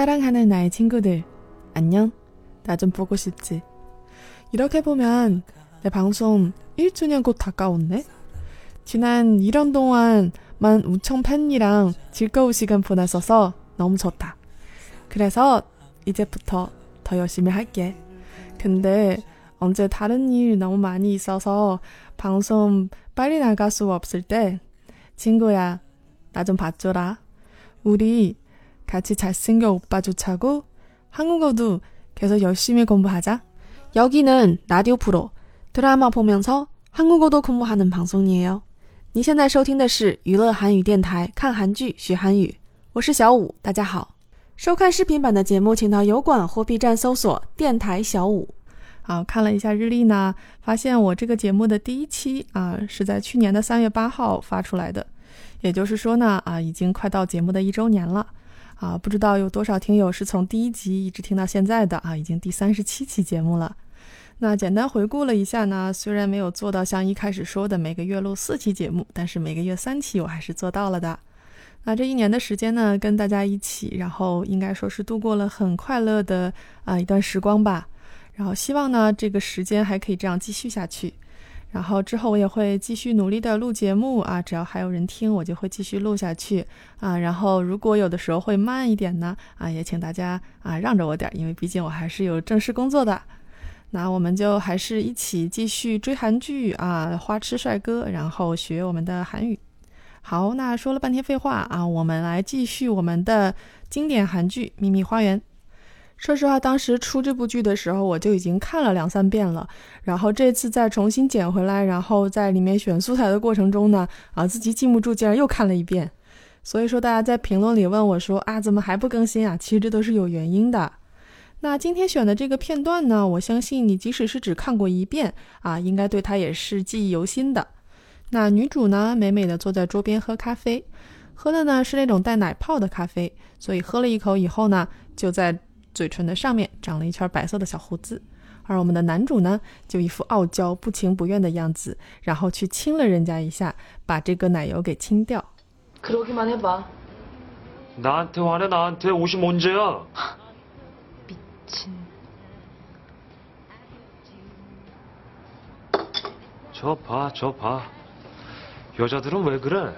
사랑하는 나의 친구들, 안녕. 나 좀 보고 싶지. 이렇게 보면 내 방송 1주년 곧 다가왔네. 지난 1년 동안 만 우청 팬이랑 즐거운 시간 보냈어서 너무 좋다. 그래서 이제부터 더 열심히 할게. 근데 언제 다른 일 너무 많이 있어서 방송 빨리 나갈 수 없을 때 친구야 나 좀 봐줘라. 우리 같이 잘생겨 오빠 조차고 한국어도 계속 열심히 공부하자. 여기는 라디오 프로 드라마 보면서 한국어도 공부하는 방송이에요. 你现在收听的是娱乐韩语电台，看韩剧学韩语。我是小五，大家好。收看视频版的节目，请到油管或 B 站搜索“电台小五”。啊，看了一下日历呢，发现我这个节目的第一期啊是在去年的三月八号发出来的，也就是说呢，啊，已经快到节目的一周年了。 啊，不知道有多少听友是从第一集一直听到现在的啊，已经第三十七期节目了。那简单回顾了一下呢，虽然没有做到像一开始说的每个月录四期节目，但是每个月三期我还是做到了的。那这一年的时间呢，跟大家一起，然后应该说是度过了很快乐的啊一段时光吧。然后希望呢，这个时间还可以这样继续下去。然后之后我也会继续努力的录节目啊，只要还有人听，我就会继续录下去啊。然后如果有的时候会慢一点呢，啊，也请大家啊让着我点，因为毕竟我还是有正式工作的。那我们就还是一起继续追韩剧啊，花痴帅哥，然后学我们的韩语。好，那说了半天废话啊，我们来继续我们的经典韩剧《秘密花园》。说实话，当时出这部剧的时候，我就已经看了两三遍了。然后这次再重新捡回来，然后在里面选素材的过程中呢，啊，自己禁不住，竟然又看了一遍。所以说，大家在评论里问我说啊，怎么还不更新啊？其实这都是有原因的。那今天选的这个片段呢，我相信你即使是只看过一遍啊，应该对它也是记忆犹新的。那女主呢，美美的坐在桌边喝咖啡，喝的呢是那种带奶泡的咖啡，所以喝了一口以后呢，就在。嘴唇的上面长了一圈白色的小胡子，而我们的男主呢，就一副傲娇不情不愿的样子，然后去亲了人家一下，把这个奶油给亲掉。그러기만해봐나한테화내나한테옷이뭔죄야미친 저 봐, 저 봐. 여자들은 왜 그래?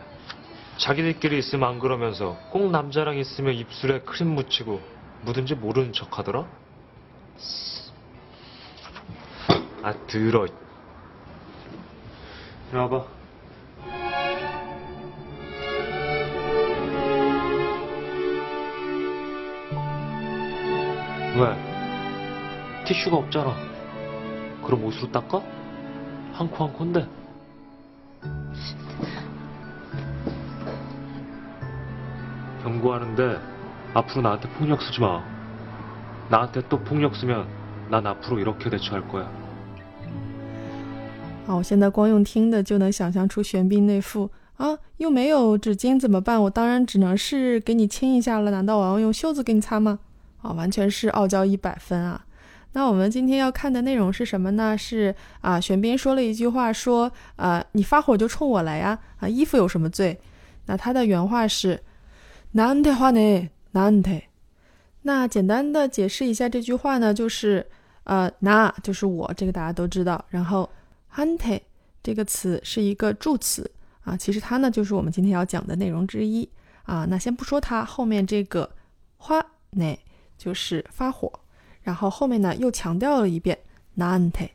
자기들끼리 있으면 안 그러면서 꼭 남자랑 있으면 입술에 크림 묻히고 묻은지 모르는 척 하더라? 아, 들어. 이리 와봐. 왜? 티슈가 없잖아. 그럼 옷으로 닦아? 한 코한 코인데. 경고하는데 앞으로 나한테 폭력 쓰지 마. 나한테 또 폭력 쓰면 난 앞으로 이렇게 대처할 거야. 啊，又没有纸巾怎么办？我当然只能是给你亲一下了。难道我要用袖子给你擦吗？啊，完全是傲娇一百分啊。那我们今天要看的内容是什么呢？是啊，玄彬说了一句话，说，呃，你发火就冲我来呀。啊，衣服有什么罪？那他的原话是， nante 那简单的解释一下这句话呢就是呃那就是我这个大家都知道。然后 hante 这个词是一个助词啊其实它呢就是我们今天要讲的内容之一。啊那先不说它后面这个花呢就是发火然后后面呢又强调了一遍 nante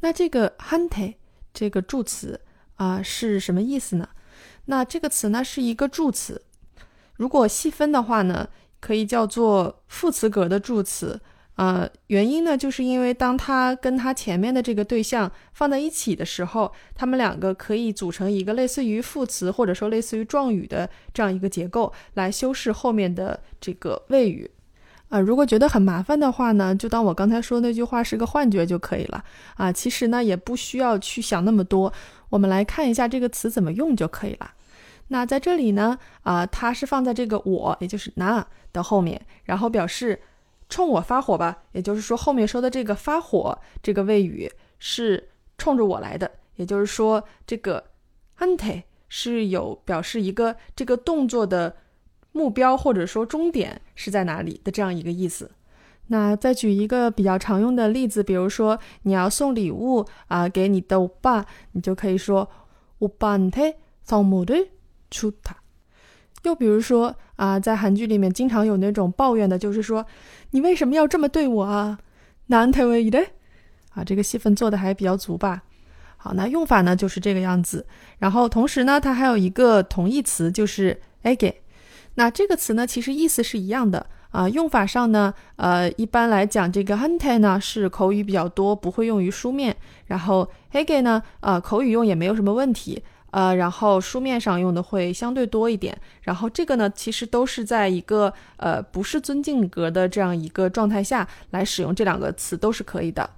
那这个 hante 这个助词啊是什么意思呢？那这个词呢是一个助词如果细分的话呢，可以叫做副词格的助词。呃，原因呢，就是因为当它跟它前面的这个对象放在一起的时候，它们两个可以组成一个类似于副词或者说类似于状语的这样一个结构，来修饰后面的这个谓语。啊，如果觉得很麻烦的话呢，就当我刚才说那句话是个幻觉就可以了。啊，其实呢，也不需要去想那么多，我们来看一下这个词怎么用就可以了。那在这里呢，啊，它是放在这个我，也就是那的后面，然后表示冲我发火吧，也就是说后面说的这个发火这个谓语是冲着我来的，也就是说这个 ante 是有表示一个这个动作的 目标或者说终点是在哪里的这样一个意思。那再举一个比较常用的例子，比如说你要送礼物啊给你的欧巴，你就可以说오빠한테선물을 出塔。又比如说啊，在韩剧里面经常有那种抱怨的，就是说你为什么要这么对我啊？难태왜 이？ 啊，这个戏份做的还比较足吧？好，那用法呢就是这个样子。然后同时呢，它还有一个同义词，就是 ege。那这个词呢，其实意思是一样的啊。用法上呢，呃，一般来讲，这个 HUNTE 呢是口语比较多，不会用于书面。然后 ege 呢，呃，口语用也没有什么问题。呃，然后书面上用的会相对多一点。然后这个呢，其实都是在一个呃不是尊敬格的这样一个状态下来使用这两个词都是可以的。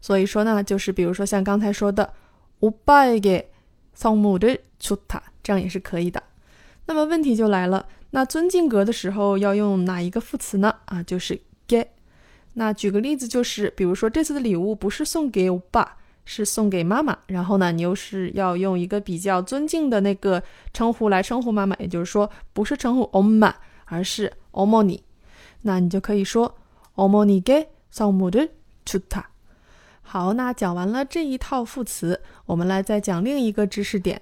所以说呢，就是比如说像刚才说的오빠에게선물을주 다， 这样也是可以的。那么问题就来了。那尊敬格的时候要用哪一个副词呢？啊，就是 get。那举个例子，就是比如说这次的礼物不是送给我爸， 是送给妈妈。然后呢，你又是要用一个比较尊敬的那个称呼来称呼妈妈，也就是说不是称呼엄 마， 而是어머 니。 那你就可以说어머니게선물을주 다。 好，那讲完了这一套副词，我们来再讲另一个知识点。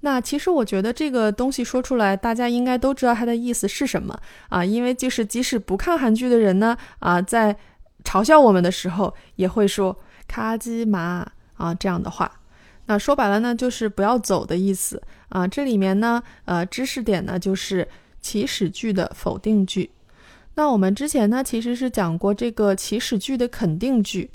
那其实我觉得这个东西说出来，大家应该都知道它的意思是什么啊？因为就是即使不看韩剧的人呢，啊，在嘲笑我们的时候也会说“卡基马” 啊这样的话。那说白了呢，就是不要走的意思啊。这里面呢，呃，知识点呢就是祈使句的否定句。那我们之前呢其实是讲过这个祈使句的肯定句。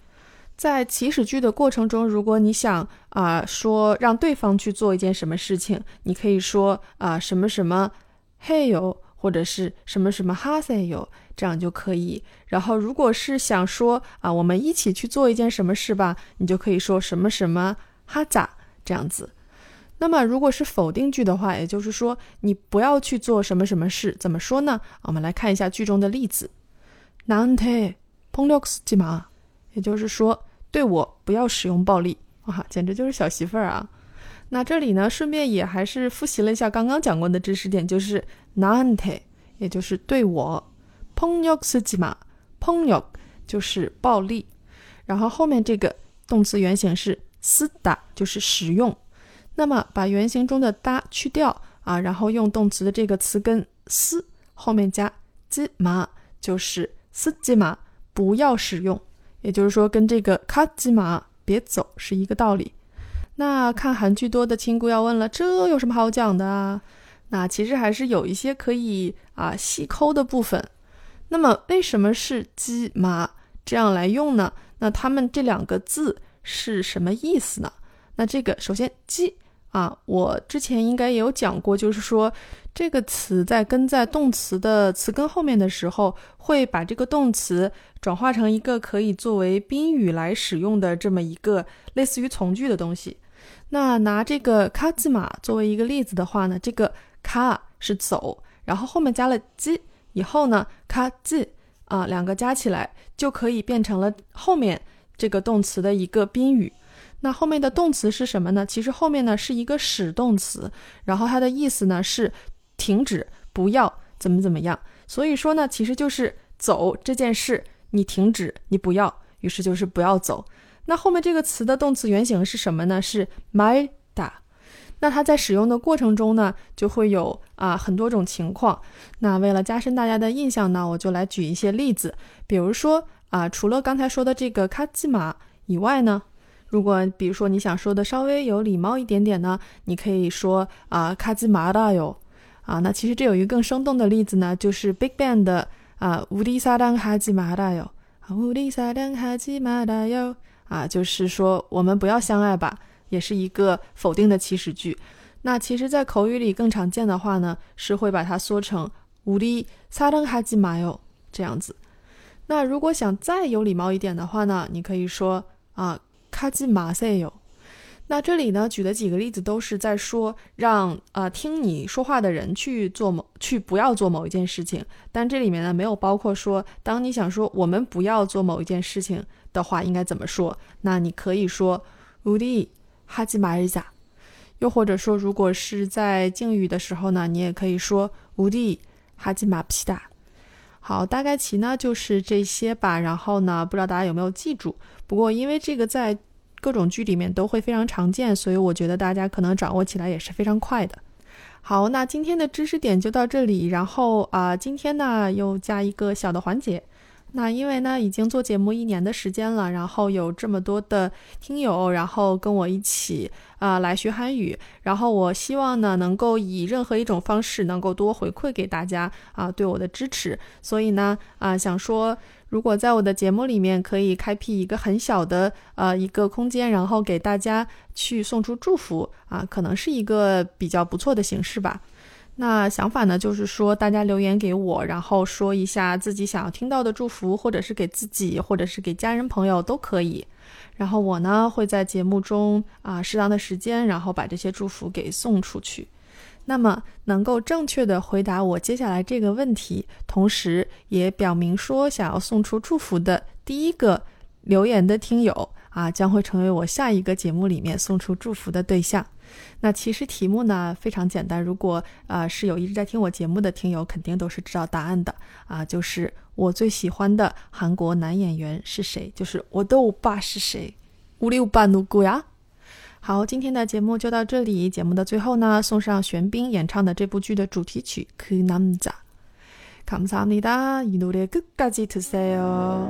在祈使句的过程中，如果你想啊说让对方去做一件什么事情，你可以说啊什么什么嘿哟，或者是什么什么哈塞哟，这样就可以。然后如果是想说啊我们一起去做一件什么事吧，你就可以说什么什么哈咋这样子。那么如果是否定句的话，也就是说你不要去做什么什么事，怎么说呢？我们来看一下句中的例子。나한테폭력쓰지 마， 也就是说。对我不要使用暴力，哇，简直就是小媳妇儿啊！ 那这里呢，顺便也还是复习了一下刚刚讲过的知识点，就是나한 테， 也就是对我，폭력쓰지 마， 폭력就是暴力，然后后面这个动词原形是쓰 다， 就是使用。那么把原形中的다去掉啊，然后用动词的这个词根쓰后面加지 마， 就是쓰지 마， 不要使用。也就是说，跟这个卡吉马别走是一个道理。 那看韩剧多的亲姑要问了，这有什么好讲的啊？那其实还是有一些可以啊细抠的部分。那么为什么是鸡麻这样来用呢？那他们这两个字是什么意思呢？那这个首先鸡。啊，我之前应该也有讲过，就是说这个词在跟在动词的词根后面的时候，会把这个动词转化成一个可以作为宾语来使用的这么一个类似于从句的东西。那拿这个卡字马作为一个例子的话呢，这个卡是走，然后后面加了 지， 以后呢卡지啊两个加起来就可以变成了后面这个动词的一个宾语。那后面的动词是什么呢？其实后面呢是一个使动词，然后它的意思呢是停止，不要怎么怎么样。所以说呢，其实就是走这件事，你停止，你不要，于是就是不要走。那后面这个词的动词原形是什么呢？是말다那它在使用的过程中呢，就会有啊很多种情况。那为了加深大家的印象呢，我就来举一些例子。比如说啊，除了刚才说的这个卡基马以外呢。如果比如说你想说的稍微有礼貌一点点呢，你可以说啊卡兹马达哟啊。那其实这有一个更生动的例子呢，就是 Big Bang 的啊乌迪萨当哈基马达哟啊乌迪萨当哈基马达哟啊，就是说我们不要相爱吧，也是一个否定的祈使句。那其实，在口语里更常见的话呢，是会把它缩成乌迪萨当哈基马哟这样子。那如果想再有礼貌一点的话呢，你可以说啊。卡基马塞哟，那这里呢举的几个例子都是在说让啊听你说话的人去做某去不要做某一件事情，但这里面呢没有包括说当你想说我们不要做某一件事情的话应该怎么说？那你可以说乌迪哈基马日加，又或者说如果是在敬语的时候呢，你也可以说乌迪哈基马皮达。好，大概其呢就是这些吧。然后呢，不知道大家有没有记住？不过因为这个在各种剧里面都会非常常见，所以我觉得大家可能掌握起来也是非常快的。好，那今天的知识点就到这里。然后啊，今天呢又加一个小的环节。那因为呢已经做节目一年的时间了，然后有这么多的听友，然后跟我一起啊来学韩语。然后我希望呢能够以任何一种方式能够多回馈给大家啊对我的支持。所以呢啊想说。如果在我的节目里面可以开辟一个很小的呃一个空间，然后给大家去送出祝福啊，可能是一个比较不错的形式吧。那想法呢，就是说大家留言给我，然后说一下自己想要听到的祝福，或者是给自己，或者是给家人朋友都可以。然后我呢会在节目中啊适当的时间，然后把这些祝福给送出去。那么能够正确的回答我接下来这个问题同时也表明说想要送出祝福的第一个留言的听友啊将会成为我下一个节目里面送出祝福的对象。那其实题目呢非常简单如果啊是有一直在听我节目的听友肯定都是知道答案的啊就是我最喜欢的韩国男演员是谁就是我的欧巴是谁。五六八누구呀好，今天的节目就到这里。节目的最后呢，送上玄彬演唱的这部剧的主题曲《그남자》。감사합니 다。 이노래끝까지들으세 요。